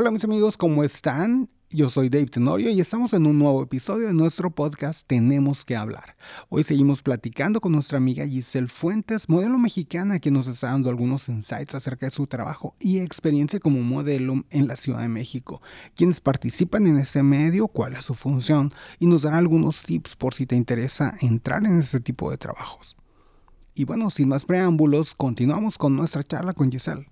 Hola mis amigos, ¿cómo están? Yo soy Dave Tenorio y estamos en un nuevo episodio de nuestro podcast Tenemos que hablar. Hoy seguimos platicando con nuestra amiga Giselle Fuentes, modelo mexicana que nos está dando algunos insights acerca de su trabajo y experiencia como modelo en la Ciudad de México, quienes participan en ese medio, cuál es su función y nos dará algunos tips por si te interesa entrar en este tipo de trabajos. Y bueno, sin más preámbulos, continuamos con nuestra charla con Giselle.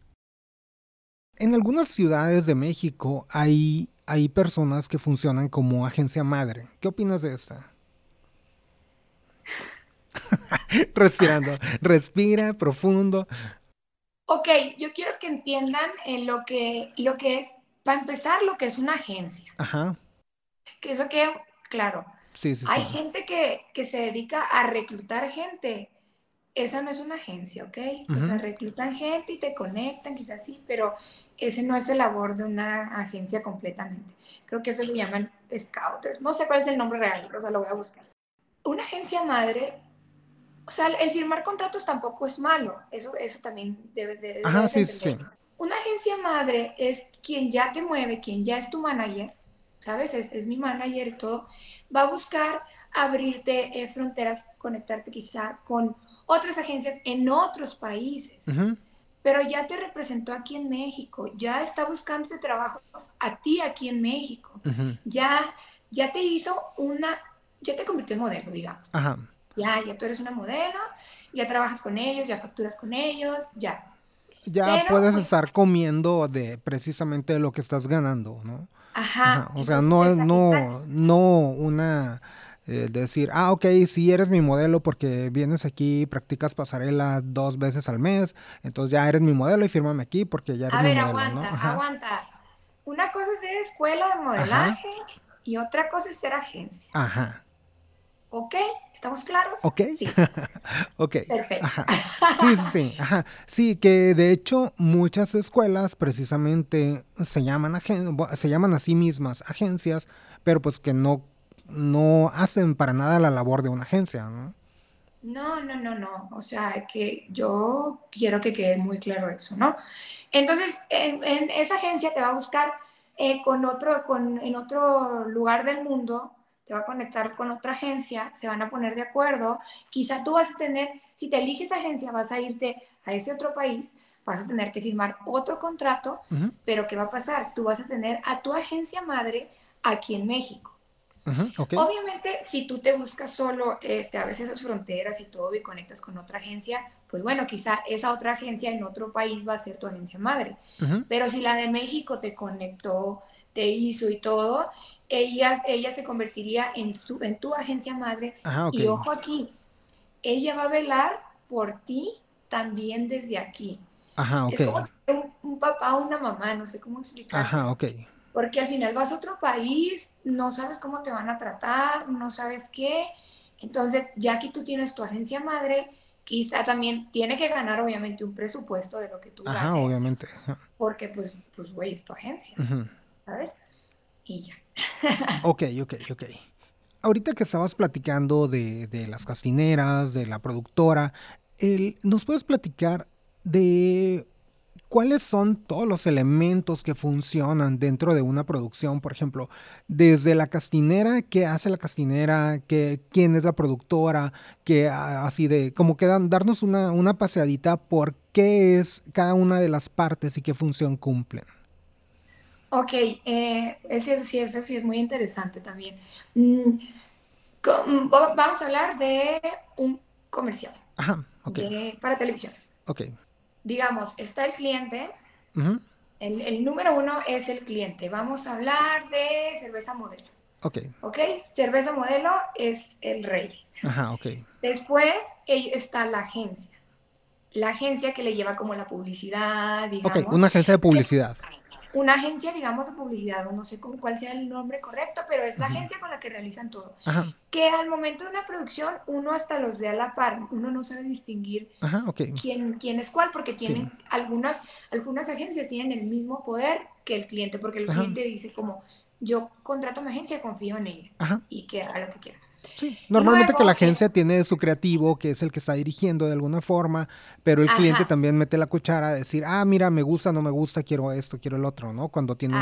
En algunas ciudades de México hay hay personas que funcionan como agencia madre. ¿Qué opinas de esta? Respirando. Respira profundo. Ok, yo quiero que entiendan eh, lo, que, lo que es, para empezar, lo que es una agencia. Ajá. Que eso que, claro, sí, sí, hay gente que, que se dedica a reclutar gente esa no es una agencia, ¿ok? O sea, reclutan gente y te conectan, quizás sí, pero ese no es el labor de una agencia completamente. Creo que eso se llaman scouters. No sé cuál es el nombre real, pero o sea, lo voy a buscar. Una agencia madre, o sea, el firmar contratos tampoco es malo. Eso, eso también debe de... Ajá, sí, sí. Una agencia madre es quien ya te mueve, quien ya es tu manager, ¿sabes? Es, es mi manager y todo. Va a buscar abrirte eh, fronteras, conectarte quizá con otras agencias en otros países. Pero ya te representó aquí en México, ya está buscando este trabajo a ti aquí en México. Ya ya te hizo una, ya te convirtió en modelo, digamos. Ya, ya tú eres una modelo, ya trabajas con ellos, ya facturas con ellos, ya. Ya puedes pues estar comiendo de precisamente lo que estás ganando, ¿no? Ajá. O sea, no, no, no una eh, decir, ah, ok, si eres mi modelo porque vienes aquí practicas pasarela dos veces al mes, entonces ya eres mi modelo y fírmame aquí porque ya eres a mi ver, modelo. Aguanta, aguanta. Una cosa es ser escuela de modelaje y otra cosa es ser agencia. Ajá. ¿Ok? ¿Estamos claros? Ok. Sí. ok. Perfecto. Sí, sí, sí. Ajá. Sí, que de hecho muchas escuelas precisamente se llaman, se llaman a sí mismas agencias, pero pues que no no hacen para nada la labor de una agencia, ¿no? No, no, no, no. O sea, que yo quiero que quede muy claro eso, ¿no? Entonces, en, esa agencia te va a buscar eh, con otro, con, en otro lugar del mundo, te va a conectar con otra agencia, se van a poner de acuerdo. Quizá tú vas a tener, si te eliges agencia, vas a irte a ese otro país, vas a tener que firmar otro contrato, pero ¿qué va a pasar? Tú vas a tener a tu agencia madre aquí en México. Obviamente, si tú te buscas solo, eh, te abres esas fronteras y todo y conectas con otra agencia, pues bueno, quizá esa otra agencia en otro país va a ser tu agencia madre. Pero si la de México te conectó, te hizo y todo, ella, ella se convertiría en, su, en tu agencia madre. Y ojo aquí, ella va a velar por ti también desde aquí. Ajá, Es como un, un papá o una mamá, no sé cómo explicar. Ajá, ok porque al final vas a otro país, no sabes cómo te van a tratar, no sabes qué. Entonces, ya que tú tienes tu agencia madre, quizá también tiene que ganar obviamente un presupuesto de lo que tú Ajá, obviamente. Porque pues, pues, güey, es tu agencia, ¿sabes? Y ya. ok, ok, ok. Ahorita que estabas platicando de, de las castineras, de la productora, el, ¿nos puedes platicar de ¿cuáles son todos los elementos que funcionan dentro de una producción? Por ejemplo, desde la castinera, ¿qué hace la castinera? ¿Qué, ¿Quién es la productora? Que así de, como que darnos una, una paseadita por qué es cada una de las partes y qué función cumplen. Ok, eh, eso, sí, eso sí es muy interesante también. Mm, vamos a hablar de un comercial. Ajá, ok. para televisión. Ok digamos, está el cliente, el, número uno es el cliente. Vamos a hablar de cerveza modelo. Ok. Ok, cerveza modelo es el rey. Ajá, ok. Después está la agencia. La agencia que le lleva como la publicidad, digamos. Ok, una agencia de publicidad. una agencia, digamos, de publicidad, o no sé con cuál sea el nombre correcto, pero es la agencia con la que realizan todo. Que al momento de una producción uno hasta los ve a la par, uno no sabe distinguir quién, quién es cuál, porque tienen algunas, algunas agencias tienen el mismo poder que el cliente, porque el cliente dice como, yo contrato a mi agencia, confío en ella y que haga lo que quiera. Sí, normalmente que la agencia tiene su creativo, que es el que está dirigiendo de alguna forma, pero el cliente también mete la cuchara a decir, ah, mira, me gusta, no me gusta, quiero esto, quiero el otro, ¿no? Cuando tiene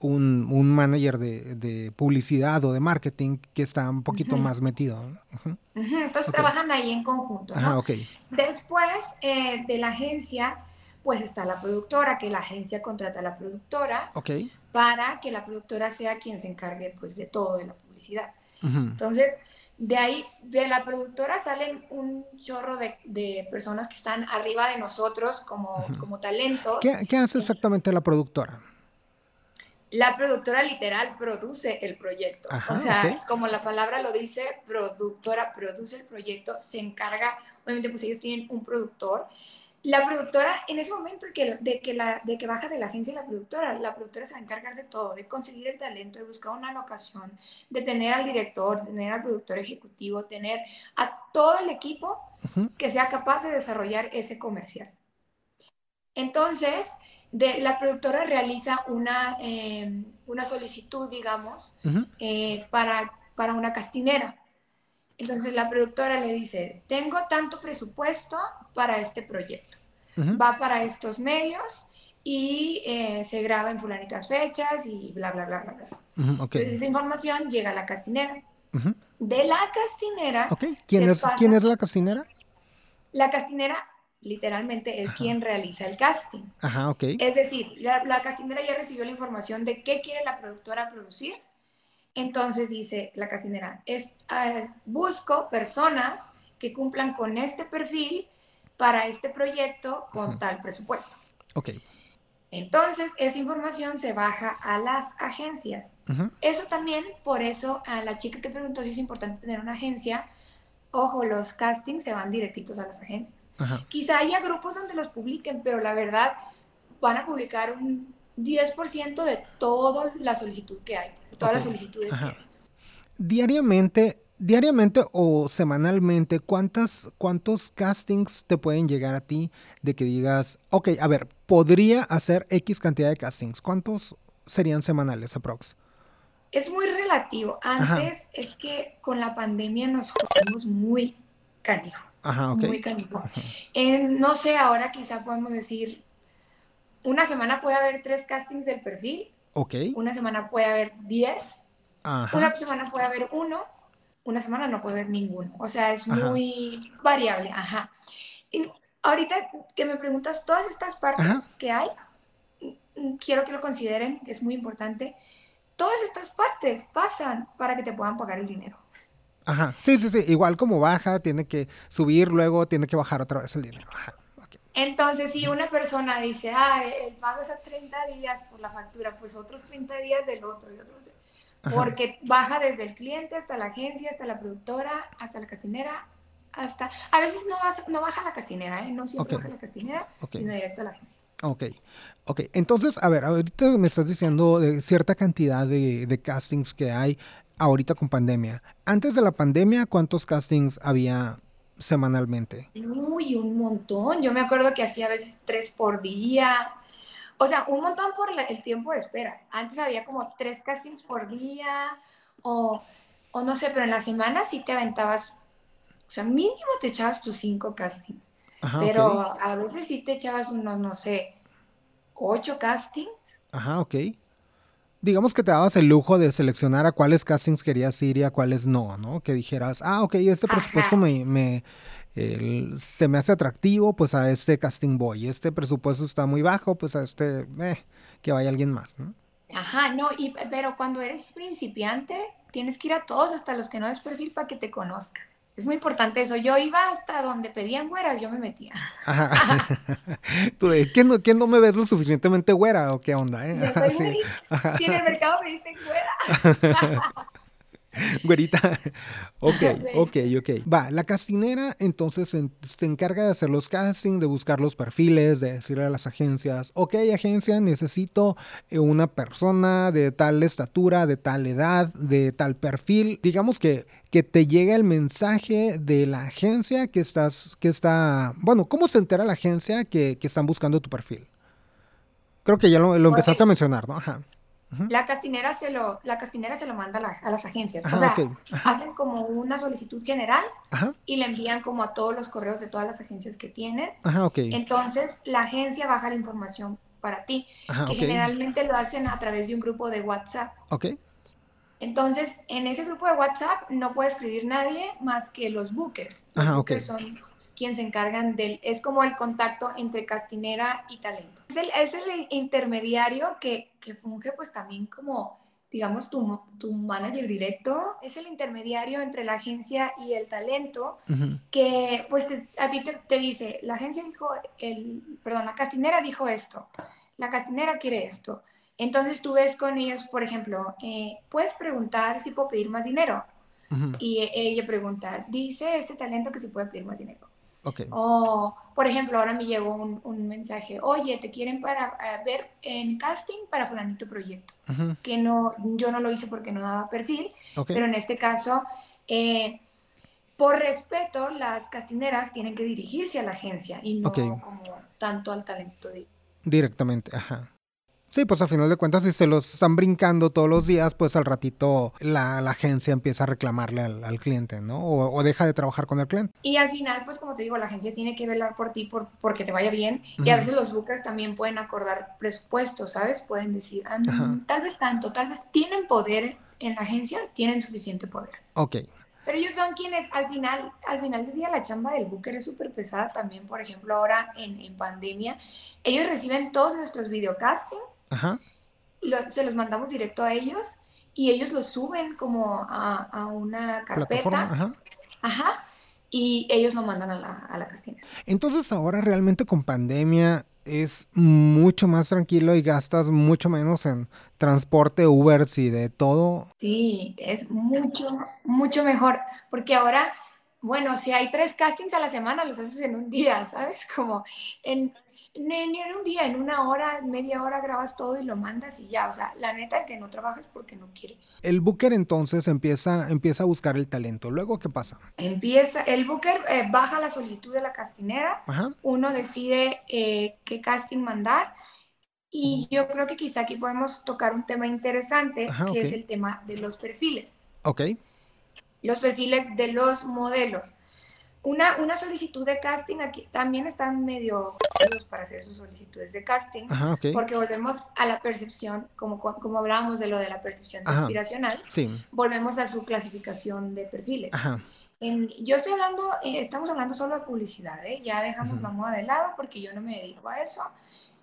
un, un, manager de, publicidad o de marketing que está un poquito más metido. Entonces trabajan ahí en conjunto. ¿no? Después eh, de la agencia, pues está la productora, que la agencia contrata a la productora para que la productora sea quien se encargue pues de todo de la publicidad. Entonces, de ahí, de la productora salen un chorro de, personas que están arriba de nosotros como, como talentos. ¿Qué, hace exactamente la productora? La productora literal produce el proyecto. o sea, como la palabra lo dice, productora produce el proyecto, se encarga, obviamente pues ellos tienen un productor la productora, en ese momento de que, de que, la, de que baja de la agencia la productora, la productora se va a encargar de todo, de conseguir el talento, de buscar una locación, de tener al director, de tener al productor ejecutivo, tener a todo el equipo que sea capaz de desarrollar ese comercial. Entonces, de, la productora realiza una, em, una solicitud, digamos, eh, para, para una castinera. Entonces la productora le dice, tengo tanto presupuesto para este proyecto. Va para estos medios y eh, se graba en fulanitas fechas y bla, bla, bla, bla, bla. Entonces esa información llega a la castinera. De la castinera... ¿Quién, es, ¿Quién es la castinera? La castinera literalmente es quien realiza el casting. Ajá, ok. Es decir, la, la castinera ya recibió la información de qué quiere la productora producir entonces dice la casinera, es, ah, busco personas que cumplan con este perfil para este proyecto con tal presupuesto. Ok. Entonces, esa información se baja a las agencias. Eso también, por eso, a la chica que preguntó si es importante tener una agencia, ojo, los castings se van directitos a las agencias. Quizá haya grupos donde los publiquen, pero la verdad van a publicar un 10% de toda la solicitud que hay, de todas las solicitudes que hay. Diariamente, diariamente o semanalmente, ¿cuántas, ¿cuántos castings te pueden llegar a ti de que digas, ok, a ver, podría hacer X cantidad de castings? ¿Cuántos serían semanales aprox? Es muy relativo. Antes es que con la pandemia nos jodimos muy canijo. Ajá, Muy canijo. no sé, ahora quizá podemos decir una semana puede haber tres castings del perfil. Ok. Una semana puede haber diez. Ajá. Una semana puede haber uno. Una semana no puede haber ninguno. O sea, es muy variable. Ajá. Y ahorita que me preguntas todas estas partes que hay, quiero que lo consideren, es muy importante. Todas estas partes pasan para que te puedan pagar el dinero. Ajá, sí, sí, sí. Igual como baja, tiene que subir, luego tiene que bajar otra vez el dinero. Ajá. Entonces, si una persona dice, ah, el pago es a 30 días por la factura, pues otros 30 días del otro y otros. Porque baja desde el cliente hasta la agencia, hasta la productora, hasta la castinera, hasta... A veces no, no baja la castinera, ¿eh? No siempre baja la castinera, sino directo a la agencia. Ok, ok. Entonces, a ver, ahorita me estás diciendo de cierta cantidad de, de castings que hay ahorita con pandemia. Antes de la pandemia, ¿cuántos castings había semanalmente? Uy, un montón. Yo me acuerdo que hacía a veces tres por día. O sea, un montón por el tiempo de espera. Antes había como tres castings por día o, o no sé, pero en la semana sí te aventabas, o sea, mínimo te echabas tus cinco castings. pero a veces sí te echabas unos, no sé, ocho castings. Ajá, ok. Digamos que te dabas el lujo de seleccionar a cuáles castings querías ir y a cuáles no, ¿no? Que dijeras, ah, ok, este presupuesto me, me se me hace atractivo, pues a este casting voy. Este presupuesto está muy bajo, pues a este, eh, que vaya alguien más, ¿no? Ajá, no, y, pero cuando eres principiante, tienes que ir a todos, hasta los que no des perfil, para que te conozcan. Es muy importante eso. Yo iba hasta donde pedían güeras, yo me metía. Ajá. ¿Tú de quién no, quién no me ves lo suficientemente güera o qué onda? Eh? sí. en el mercado me dicen güera. Güerita. Ok, ok, ok. Va, la castinera entonces se, encarga de hacer los castings, de buscar los perfiles, de decirle a las agencias, ok, agencia, necesito eh, una persona de tal estatura, de tal edad, de tal perfil. Digamos que, que te llega el mensaje de la agencia que estás, que está, bueno, ¿cómo se entera la agencia que, están buscando tu perfil? Creo que ya lo, empezaste a mencionar, ¿no? Ajá. La castinera se lo, la castinera se lo manda a, las agencias. Ajá, o sea, ok. Ajá. hacen como una solicitud general Ajá, y le envían como a todos los correos de todas las agencias que tienen. ajá. Entonces, la agencia baja la información para ti, Ajá, que generalmente lo hacen a través de un grupo de WhatsApp. Entonces, en ese grupo de WhatsApp no puede escribir nadie más que los bookers. Los bookers son quienes se encargan del, es como el contacto entre castinera y talento. Es el, es el intermediario que, que funge pues también como, digamos, tu, tu manager directo. Es el intermediario entre la agencia y el talento que pues te- a ti te, te dice, la agencia dijo, el, perdón, la castinera dijo esto, la castinera quiere esto. Entonces tú ves con ellos, por ejemplo, eh, puedes preguntar si puedo pedir más dinero. Y ella pregunta, dice este talento que se puede pedir más dinero. O, por ejemplo, ahora me llegó un, un mensaje, oye, te quieren para eh, ver en casting para fulanito proyecto, ujú, que no, yo no lo hice porque no daba perfil, pero en este caso, eh, por respeto, las castineras tienen que dirigirse a la agencia y no como tanto al talento. de- Directamente, ajá. Sí, pues a final de cuentas, si se los están brincando todos los días, pues al ratito la, la agencia empieza a reclamarle al, al cliente, ¿no? O, o deja de trabajar con el cliente. Y al final, pues como te digo, la agencia tiene que velar por ti por, porque te vaya bien. Y a veces los bookers también pueden acordar presupuestos, ¿sabes? Pueden decir, "Ah, tal vez tanto, tal vez tienen poder en la agencia, tienen suficiente poder. Ok, Pero ellos son quienes al final, al final del día la chamba del booker es súper pesada también, por ejemplo, ahora en, en pandemia, ellos reciben todos nuestros videocastings, ajá, lo- se los mandamos directo a ellos y ellos los suben como a, a una carpeta, ajá. ajá, y ellos lo mandan a la, a la castinera. Entonces ahora realmente con pandemia es mucho más tranquilo y gastas mucho menos en transporte, Ubers y de todo. Sí, es mucho, mucho mejor, porque ahora, bueno, si hay tres castings a la semana, los haces en un día, ¿sabes? Como en, ni ni en un día, en una hora, media hora grabas todo y lo mandas y ya, o sea, la neta que no trabajas porque no quiere. El booker entonces empieza, empieza a buscar el talento. Luego, ¿qué pasa? Empieza, el booker eh, baja la solicitud de la castinera, Ajá, uno decide eh, qué casting mandar. Y yo creo que quizá aquí podemos tocar un tema interesante, Ajá, que es el tema de los perfiles. ok, los perfiles de los modelos. Una, una solicitud de casting aquí también están medio para hacer sus solicitudes de casting, ajá, porque volvemos a la percepción, como, como hablábamos de lo de la percepción Ajá. aspiracional, Sí, volvemos a su clasificación de perfiles. ajá, En- yo estoy hablando, eh, estamos hablando solo de publicidad, ¿eh? ya dejamos la moda de lado porque yo no me dedico a eso,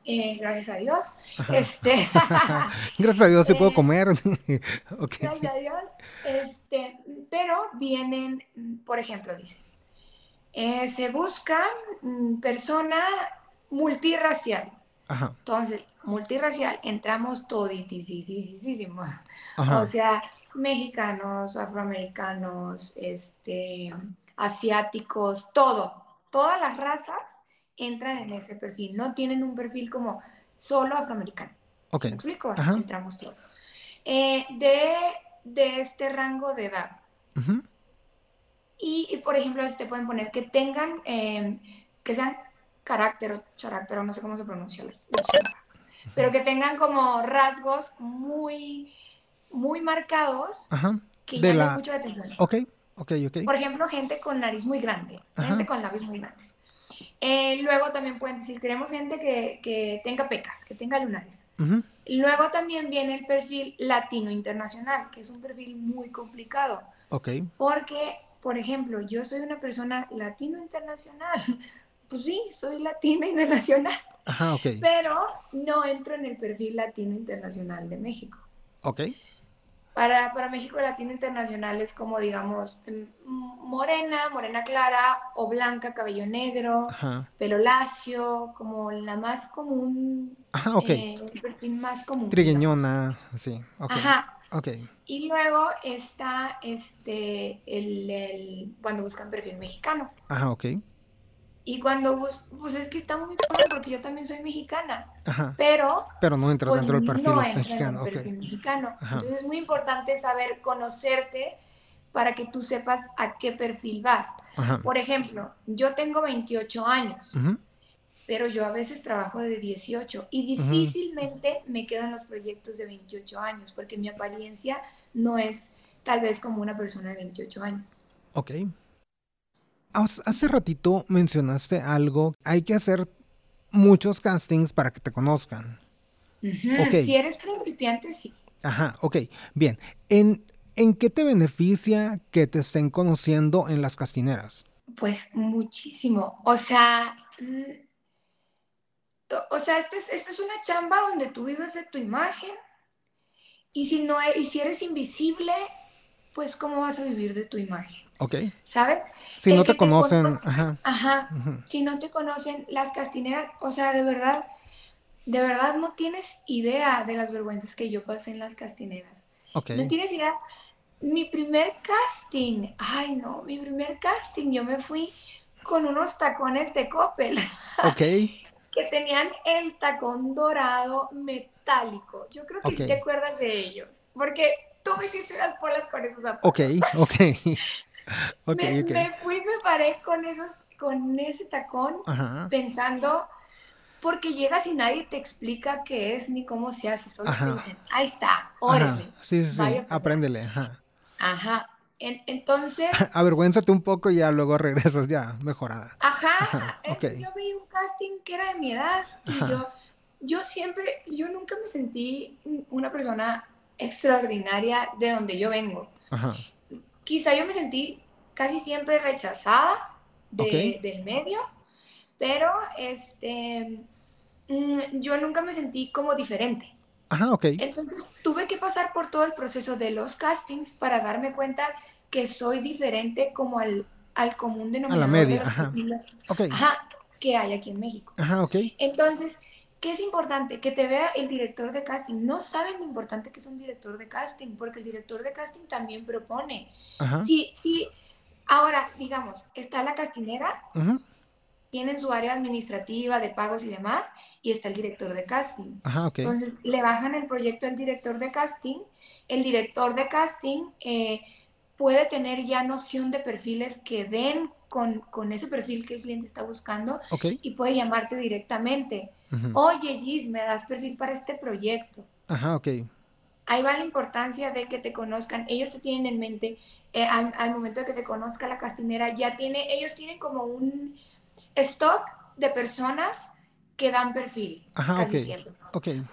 eh, gracias a Dios. Este, Gracias a Dios sí puedo Eh, comer. Gracias a Dios. Este, pero vienen, por ejemplo, dice, eh, se busca mm, persona multirracial. ajá, Entonces, multirracial, entramos toditisísimos. O sea, mexicanos, afroamericanos, este, asiáticos, todo. Todas las razas entran en ese perfil. No tienen un perfil como solo afroamericano. ok, ¿Sí me explico? Ajá. Entramos todos. Eh, de, de este rango de edad. ujú, Y, y, por ejemplo, te pueden poner que tengan, eh, que sean carácter o carácter, o no sé cómo se pronuncia chingada, pero que tengan como rasgos muy, muy marcados ajá, que De llamen la- mucho la atención. ok, ok, ok, Por ejemplo, gente con nariz muy grande, Ajá. gente con labios muy grandes. Eh, luego también pueden decir, queremos gente que, que tenga pecas, que tenga lunares. Luego también viene el perfil latino internacional, que es un perfil muy complicado, ok, porque, por ejemplo, yo soy una persona latino internacional. Pues sí, soy latino internacional, ajá, ok, pero no entro en el perfil latino internacional de México. ok, Para, para México latino internacional es como, digamos, morena, morena clara o blanca, cabello negro, ajá, pelo lacio, como la más común, ajá, ok. eh, el perfil más común. digamos. Trigueñona, sí, ok, Ajá. Ok, Y luego está este, el, el- cuando buscan perfil mexicano. ajá, ok, Y cuando bus pues es que está muy claro porque yo también soy mexicana, ajá, pero pero no entras pues dentro del perfil no mexicano, en el perfil mexicano. Ajá. Entonces es muy importante saber conocerte para que tú sepas a qué perfil vas. ajá, Por ejemplo, yo tengo 28 años ujú, pero yo a veces trabajo de 18 y difícilmente me quedo en los proyectos de 28 años porque mi apariencia no es tal vez como una persona de 28 años. Ok. Hace ratito mencionaste algo, hay que hacer muchos castings para que te conozcan. Si eres principiante, sí. Ajá, ok, bien. ¿En, ¿En qué te beneficia que te estén conociendo en las castineras? Pues muchísimo. O sea, mm, o sea, esta es, es una chamba donde tú vives de tu imagen y si, no, y si eres invisible, pues ¿cómo vas a vivir de tu imagen? Ok. ¿Sabes? Si no te, conocen, ajá. Ajá. Si no te conocen, las castineras, o sea, de verdad, de verdad no tienes idea de las vergüenzas que yo pasé en las castineras. Ok. No tienes idea. Mi primer casting, ay no, mi primer casting, yo me fui con unos tacones de Coppel. Ok. que tenían el tacón dorado metálico. Yo creo que te acuerdas de ellos, porque tú me hiciste unas polas con esos zapatos. Ok, ok. okay, me, fui me paré con, esos, con ese tacón pensando, porque llegas y nadie te explica qué es ni cómo se hace, solo te dicen, ahí está, órale. Sí, sí, sí, apréndele. Ajá. Ajá entonces... Avergüénzate un poco y ya luego regresas ya mejorada. Ajá. Yo vi un casting que era de mi edad y yo, yo siempre, yo nunca me sentí una persona extraordinaria de donde yo vengo. Ajá. Quizá yo me sentí casi siempre rechazada del medio, pero este, mm, yo nunca me sentí como diferente. Ajá, ok. Entonces tuve que pasar por todo el proceso de los castings para darme cuenta que soy diferente como al, al común denominador a la media, de ajá. Okay. ajá, que hay aquí en México. Ajá, ok. Entonces, ¿qué es importante? Que te vea el director de casting. No saben lo importante que es un director de casting, porque el director de casting también propone. Ajá. Sí, sí. Ahora, digamos, está la castinera, tienen su área administrativa de pagos y demás, y está el director de casting. Ajá, okay. Entonces, le bajan el proyecto al director de casting. El director de casting... Eh, puede tener ya noción de perfiles que den con, con ese perfil que el cliente está buscando y puede llamarte directamente. Oye, Gis, ¿me das perfil para este proyecto? Ajá, ok. Ahí va la importancia de que te conozcan. Ellos te tienen en mente, eh, al, al, momento de que te conozca la castinera, ya tiene, ellos tienen como un stock de personas que dan perfil. Ajá, casi siempre.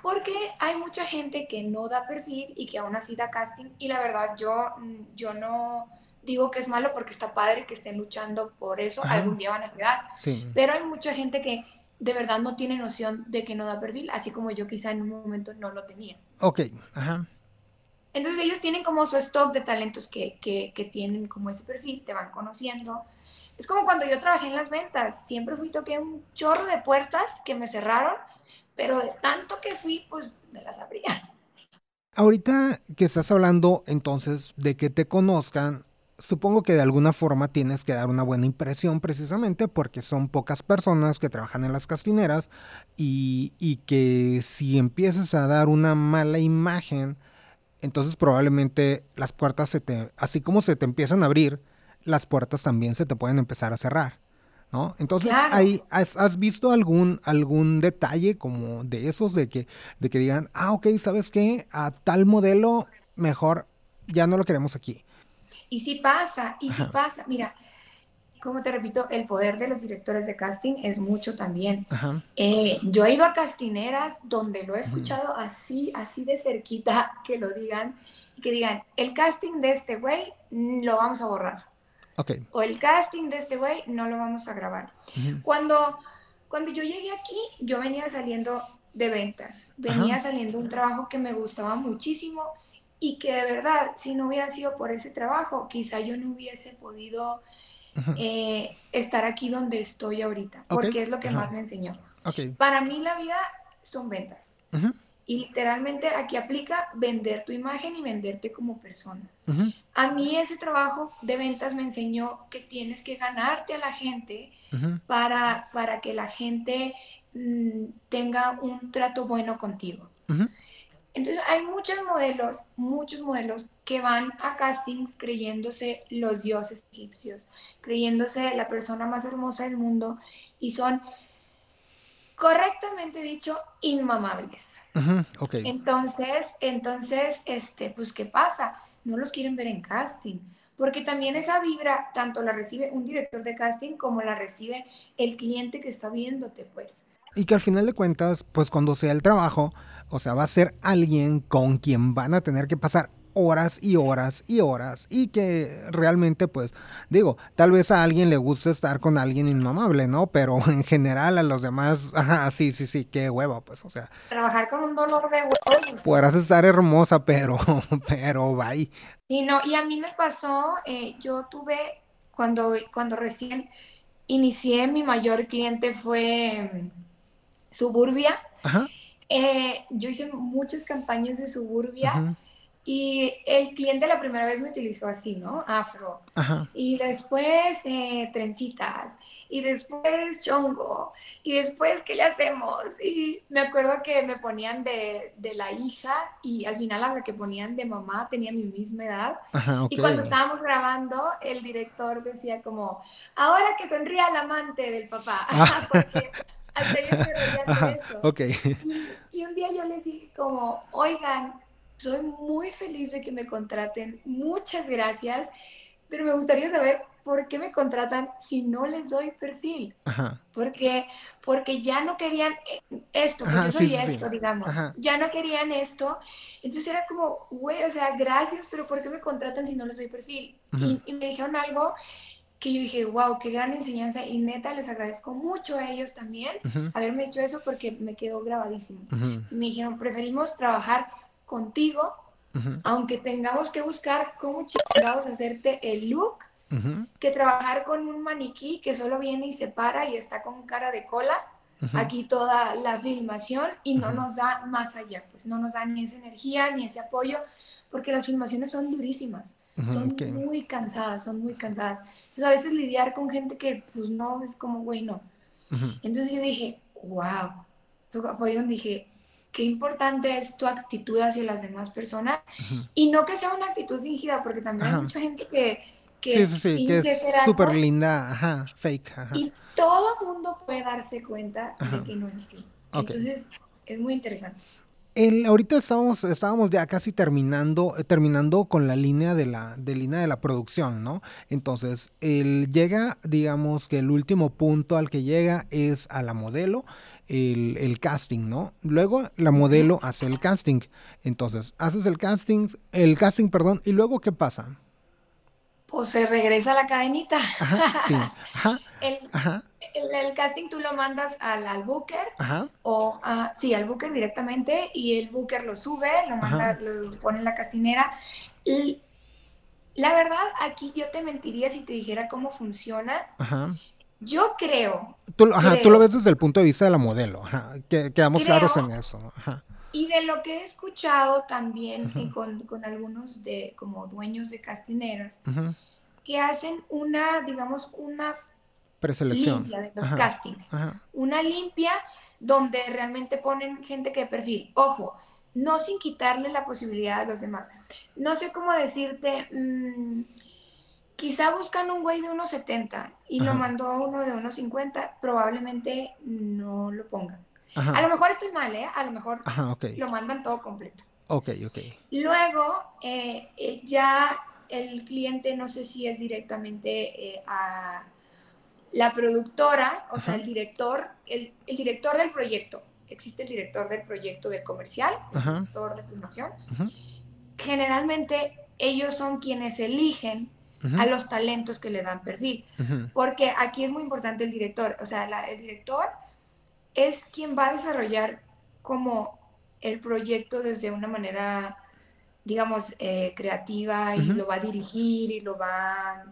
Porque hay mucha gente que no da perfil y que aún así da casting. Y la verdad, yo, mm, yo no digo que es malo porque está padre que estén luchando por eso. Algún día van a quedar. Sí. Pero hay mucha gente que de verdad no tiene noción de que no da perfil, así como yo quizá en un momento no lo tenía. Ok, ajá. Entonces ellos tienen como su stock de talentos que, que, que tienen como ese perfil, te van conociendo es como cuando yo trabajé en las ventas, siempre fui, toqué un chorro de puertas que me cerraron, pero de tanto que fui, pues me las abría. Ahorita que estás hablando entonces de que te conozcan, supongo que de alguna forma tienes que dar una buena impresión precisamente porque son pocas personas que trabajan en las castineras y, y que si empiezas a dar una mala imagen, entonces probablemente las puertas se te, así como se te empiezan a abrir, las puertas también se te pueden empezar a cerrar. ¿No? Entonces, has, visto algún, algún detalle como de esos de que, de que digan, ah, ok, ¿sabes qué? A tal modelo, mejor ya no lo queremos aquí. Y si pasa, y si pasa, mira, como te repito, el poder de los directores de casting es mucho también. Eh, yo he ido a castineras donde lo he escuchado así, así de cerquita, que lo digan, y que digan, el casting de este güey lo vamos a borrar. O el casting de este güey no lo vamos a grabar. cuando, cuando yo llegué aquí, yo venía saliendo de ventas, venía saliendo un trabajo que me gustaba muchísimo y que de verdad, si no hubiera sido por ese trabajo, quizá yo no hubiese podido eh, estar aquí donde estoy ahorita, porque es lo que más me enseñó. Para mí la vida son ventas. Y literalmente aquí aplica vender tu imagen y venderte como persona. A mí ese trabajo de ventas me enseñó que tienes que ganarte a la gente para, para que la gente mm, tenga un trato bueno contigo. Entonces hay muchos modelos, muchos modelos que van a castings creyéndose los dioses egipcios, creyéndose la persona más hermosa del mundo y son correctamente dicho, inmamables. Ujú, ok. Entonces, entonces, este, pues, ¿qué pasa? No los quieren ver en casting, porque también esa vibra tanto la recibe un director de casting como la recibe el cliente que está viéndote, pues. Y que al final de cuentas, pues cuando sea el trabajo, o sea, va a ser alguien con quien van a tener que pasar horas y horas y horas y que realmente pues digo, tal vez a alguien le guste estar con alguien inmamable, ¿no? Pero en general a los demás, ajá, sí, sí, sí, qué hueva, pues, o sea, Trabajar con un dolor de huevos. podrás estar hermosa, pero, pero, bye. Sí, no, y a mí me pasó, eh, yo tuve, cuando, cuando recién inicié, mi mayor cliente fue Suburbia. Ajá, Eh, yo hice muchas campañas de Suburbia y el cliente la primera vez me utilizó así, ¿no? Afro. ajá, Y después eh, trencitas. Y después chongo. Y después, ¿qué le hacemos? Y me acuerdo que me ponían de, de la hija y al final a la que ponían de mamá tenía mi misma edad. ajá. Y cuando estábamos grabando, el director decía como, ahora que sonría el amante del papá. Ah. Porque hasta yo se reía Ajá, eso. ok. Y, y un día yo les dije como, oigan, soy muy feliz de que me contraten, muchas gracias, pero me gustaría saber por qué me contratan si no les doy perfil. Ajá, Porque, porque ya no querían eh, esto, pues Ajá, yo soy sí, sí. esto, digamos. Ajá. Ya no querían esto. Entonces era como, güey, o sea, gracias, pero ¿por qué me contratan si no les doy perfil? Y, y me dijeron algo que yo dije, wow, qué gran enseñanza. Y neta, les agradezco mucho a ellos también haberme hecho eso porque me quedó grabadísimo. Y me dijeron, preferimos trabajar contigo, aunque tengamos que buscar cómo chingados hacerte el look, que trabajar con un maniquí que solo viene y se para y está con cara de cola aquí toda la filmación y no nos da más allá, pues no nos da ni esa energía ni ese apoyo, porque las filmaciones son durísimas, son muy cansadas, son muy cansadas. Entonces a veces lidiar con gente que pues no es como, güey, no. Entonces yo dije, wow, fue donde dije, qué importante es tu actitud hacia las demás personas y no que sea una actitud fingida, porque también Ajá. hay mucha gente que, que Sí, sí, sí, que es súper linda, ajá, fake, y todo mundo puede darse cuenta de que no es así. Ok. Entonces, es muy interesante. El, ahorita estábamos, estábamos ya casi terminando, eh, terminando con la línea de la, de línea de la producción, ¿no? Entonces, el, llega, digamos que el último punto al que llega es a la modelo, el, el casting, ¿no? Luego la modelo hace el casting. Entonces, haces el casting, el casting, perdón, y luego ¿qué pasa? Pues se regresa a la cadenita. Ajá, sí, ajá, El, ajá, el- el casting tú lo mandas al, al booker ajá, o a- sí, al booker directamente y el booker lo sube, lo manda, Ajá. lo pone en la castinera. Y la verdad, aquí yo te mentiría si te dijera cómo funciona. ajá. Yo creo, Tú, lo- tú ves desde el punto de vista de la modelo, ajá, que, quedamos claros en eso, ¿no? Ajá, y de lo que he escuchado también eh, con, con algunos de como dueños de castineras, que hacen una, digamos, una Preselección. limpia de los Ajá, castings. ajá. Una limpia donde realmente ponen gente que de perfil. Ojo, no sin quitarle la posibilidad a los demás. No sé cómo decirte, mm, quizá buscan un güey de 1,70 y lo mandó a uno de 1,50, probablemente no lo pongan. A lo mejor estoy mal, ¿eh? A lo mejor ajá, lo mandan todo completo. ok, ok. Luego, eh, eh, ya el cliente, no sé si es directamente eh, a la productora, o sea, el director, el, el director del proyecto. Existe el director del proyecto del comercial, el director de filmación. Generalmente ellos son quienes eligen a los talentos que le dan perfil. Porque aquí es muy importante el director. O sea, la- el director es quien va a desarrollar como el proyecto desde una manera, digamos, eh, creativa y lo va a dirigir y lo va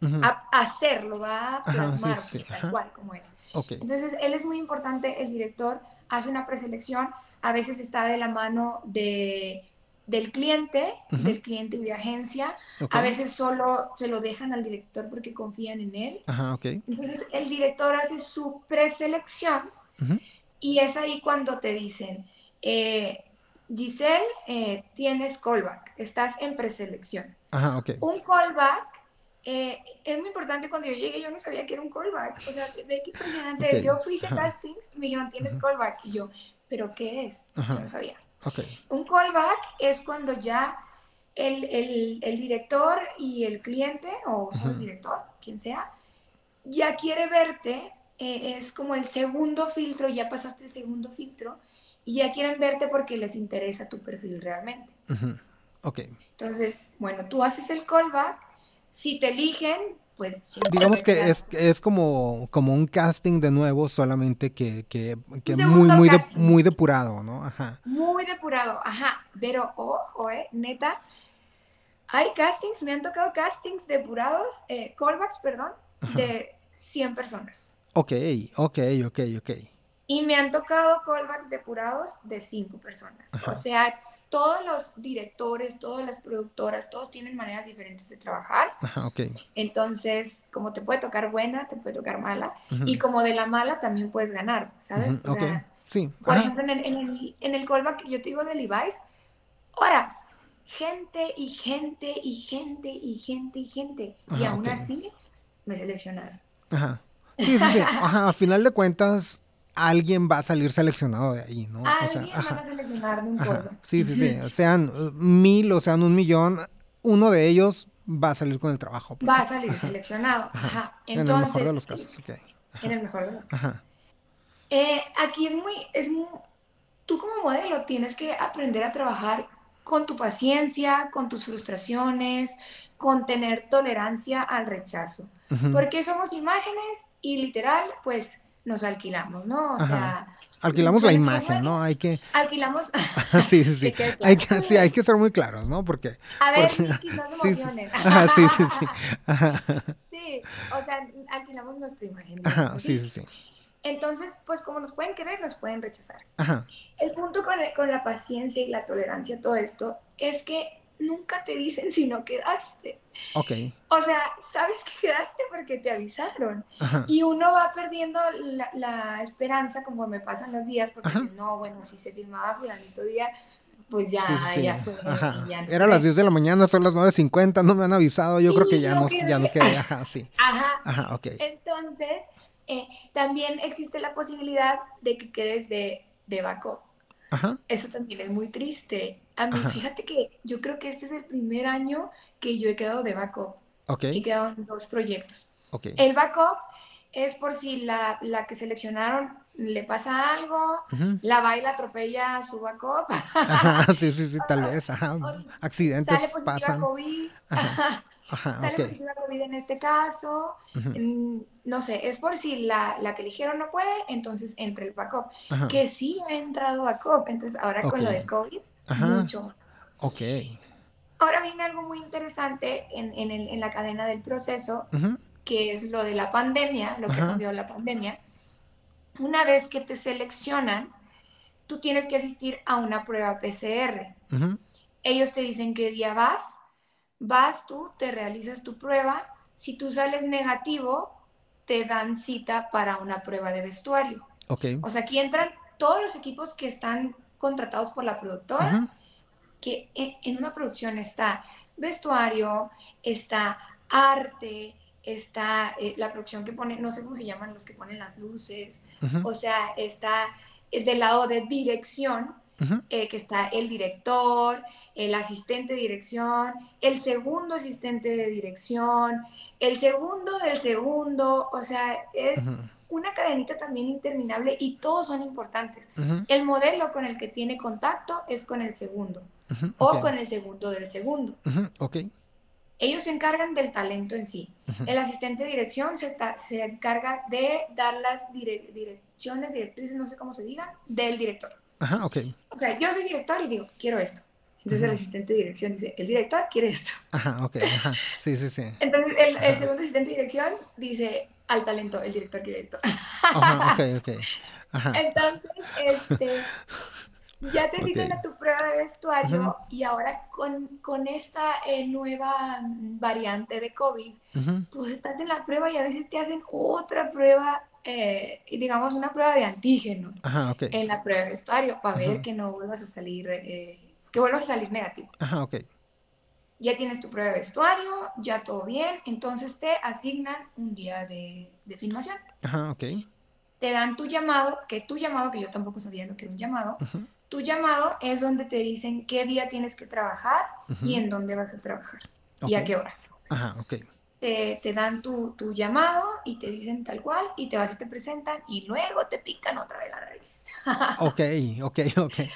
a hacer, lo va a Ajá, sí, plasmar, sí, pues, tal cual como es. Ok, Entonces, él es muy importante, el director hace una preselección, a veces está de la mano de, del cliente, del cliente y de agencia, a veces solo se lo dejan al director porque confían en él. Ajá, ok. Entonces el director hace su preselección y es ahí cuando te dicen, eh, Giselle, eh, tienes callback, estás en preselección. Ajá, ok. Un callback eh, es muy importante cuando yo llegué, yo no sabía que era un callback. O sea, ve qué impresionante. Yo fui a castings y me dijeron, tienes callback. Y yo, ¿pero qué es? Yo no sabía. Okay. Un callback es cuando ya el, el, el director y el cliente, o solo el director, quien sea, ya quiere verte. Eh, es como el segundo filtro, ya pasaste el segundo filtro y ya quieren verte porque les interesa tu perfil realmente. Ok. Entonces, bueno, tú haces el callback si te eligen, pues... Digamos que es, es como, como un casting de nuevo, solamente que, que, que muy, muy, muy depurado, ¿no? Ajá. Muy depurado, ajá. Pero ojo, eh, neta, hay castings, me han tocado castings depurados, eh, callbacks, perdón, de 100 personas. Ok, ok, ok, ok. Y me han tocado callbacks depurados de 5 personas. O sea, todos los directores, todas las productoras, todos tienen maneras diferentes de trabajar. Ajá, ok. Entonces, como te puede tocar buena, te puede tocar mala. Y como de la mala también puedes ganar, ¿sabes? o sea, sí. Por ejemplo, en el, en, el, en el callback que yo te digo de Levi's, horas. Gente y gente y gente y gente y gente. y aún así me seleccionaron. Ajá. Sí, sí, sí. Ajá. A final de cuentas, alguien va a salir seleccionado de ahí, ¿no? Alguien o sea, va a seleccionar de un polvo. Sí, sí, sí. Sean mil o sean un millón, uno de ellos va a salir con el trabajo. Pues. Va a salir seleccionado. Ajá. en el mejor de los casos, ok. En el mejor de los casos. Eh, aquí es muy, es muy, tú como modelo tienes que aprender a trabajar con tu paciencia, con tus frustraciones, con tener tolerancia al rechazo. Porque somos imágenes y literal, pues nos alquilamos, ¿no? O sea... Alquilamos la imagen, ¿no? Hay que... Alquilamos... sí, sí, sí. hay que, sí, hay que ser muy claros, ¿no? Porque... A ver, porque... no se emocionen. Sí, sí, sí. Sí, o sea, alquilamos nuestra imagen. Ajá, sí, sí, sí. Entonces, pues como nos pueden querer, nos pueden rechazar. Ajá. El punto con, con la paciencia y la tolerancia, todo esto, es que nunca te dicen si no quedaste. Ok. O sea, sabes que quedaste porque te avisaron. Y uno va perdiendo la, esperanza como me pasan los días, porque no, bueno, si se filmaba fulanito día, pues ya, ya fue. Era las 10 de la mañana, son las 9.50, no me han avisado, yo creo que ya no, ya no quedé. Ajá, sí. Ajá. Ajá, ok. Entonces, eh, también existe la posibilidad de que quedes de, de backup. Ajá. Eso también es muy triste. A mí, fíjate que yo creo que este es el primer año que yo he quedado de backup. Ok. He quedado en dos proyectos. Okay. El backup es por si la, la que seleccionaron le pasa algo, la baila atropella a su backup. sí, sí, sí, tal vez. Ajá. Accidentes sale pasan. COVID. sale positiva COVID en este caso. Mm, no sé, es por si la, la, que eligieron no puede, entonces entra el backup. Que sí ha entrado backup. Entonces, ahora con lo del COVID, mucho más. Ok. Ahora viene algo muy interesante en, en, el, en la cadena del proceso, que es lo de la pandemia, lo que ha cambiado la pandemia. Una vez que te seleccionan, tú tienes que asistir a una prueba PCR. Ellos te dicen qué día vas, vas tú, te realizas tu prueba. Si tú sales negativo, te dan cita para una prueba de vestuario. Okay. O sea, aquí entran todos los equipos que están contratados por la productora, que en, una producción está vestuario, está arte, está eh, la producción que pone, no sé cómo se llaman los que ponen las luces, o sea, está eh, del lado de dirección, eh, que está el director, el asistente de dirección, el segundo asistente de dirección, el segundo del segundo, o sea, es una cadenita también interminable y todos son importantes. El modelo con el que tiene contacto es con el segundo o con el segundo del segundo. Okay. Ellos se encargan del talento en sí. El asistente de dirección se, se encarga de dar las direcciones, directrices, no sé cómo se diga, del director. Ajá, ok. O sea, yo soy director y digo, quiero esto. Entonces el asistente de dirección dice, el director quiere esto. Ajá, ok, ajá. Sí, sí, sí. Entonces el, el segundo asistente de dirección dice, al talento, el director quiere esto. Ajá, ok, ok. Ajá. Entonces, este, ya te citan a tu prueba de vestuario y ahora con, con esta eh, nueva variante de COVID, pues estás en la prueba y a veces te hacen otra prueba, eh, digamos una prueba de antígenos Ajá, okay. en la prueba de vestuario para ver que no vuelvas a salir, eh, que vuelvas a salir negativo. Ajá, ok. Ya tienes tu prueba de vestuario, ya todo bien, entonces te asignan un día de, de filmación. Ajá, ok. Te dan tu llamado, que tu llamado, que yo tampoco sabía lo que era un llamado, tu llamado es donde te dicen qué día tienes que trabajar y en dónde vas a trabajar y a qué hora. Ajá, ok te, dan tu, llamado y te dicen tal cual y te vas y te presentan y luego te pican otra vez la nariz. ok, ok, ok.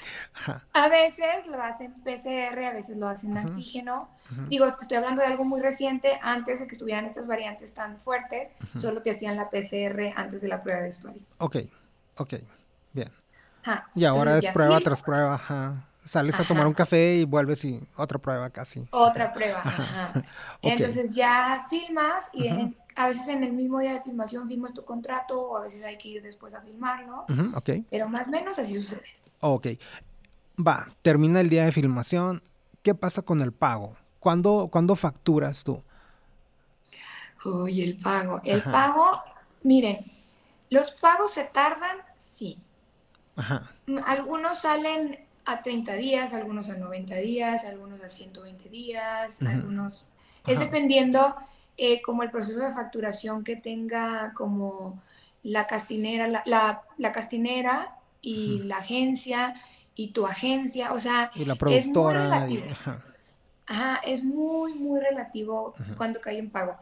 A veces lo hacen PCR, a veces lo hacen antígeno. Digo, te estoy hablando de algo muy reciente, antes de que estuvieran estas variantes tan fuertes, solo te hacían la PCR antes de la prueba de vestuario. Ok, ok, bien. Y ahora es prueba tras prueba, Sales a tomar un café y vuelves y otra prueba casi. Otra prueba, ajá. Entonces ya filmas y a veces en el mismo día de filmación filmas tu contrato o a veces hay que ir después a filmarlo. Pero más o menos así sucede. Ok. Va, termina el día de filmación. ¿Qué pasa con el pago? ¿Cuándo, ¿cuándo facturas tú? Uy, el pago. El pago, miren, los pagos se tardan, sí. Ajá. Algunos salen a 30 días, algunos a 90 días, algunos a 120 días, algunos... Es dependiendo eh, como el proceso de facturación que tenga como la castinera, la, la, castinera y la agencia y tu agencia, o sea, es muy relativo. Ajá. es muy, muy relativo cuando cae un pago.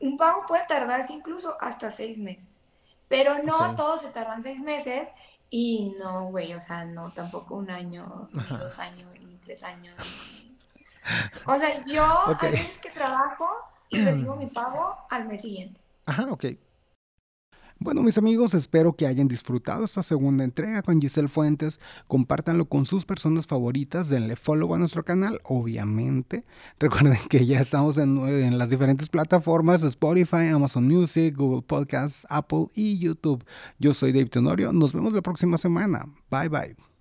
Un pago puede tardarse incluso hasta seis meses, pero no todos se tardan seis meses y no, güey, o sea, no, tampoco un año, ni dos años, ni tres años. O sea, yo a veces que trabajo y recibo mi pago al mes siguiente. Ajá, ok. Bueno, mis amigos, espero que hayan disfrutado esta segunda entrega con Giselle Fuentes. Compártanlo con sus personas favoritas. Denle follow a nuestro canal, obviamente. Recuerden que ya estamos en, las diferentes plataformas: Spotify, Amazon Music, Google Podcasts, Apple y YouTube. Yo soy David Tenorio. Nos vemos la próxima semana. Bye bye.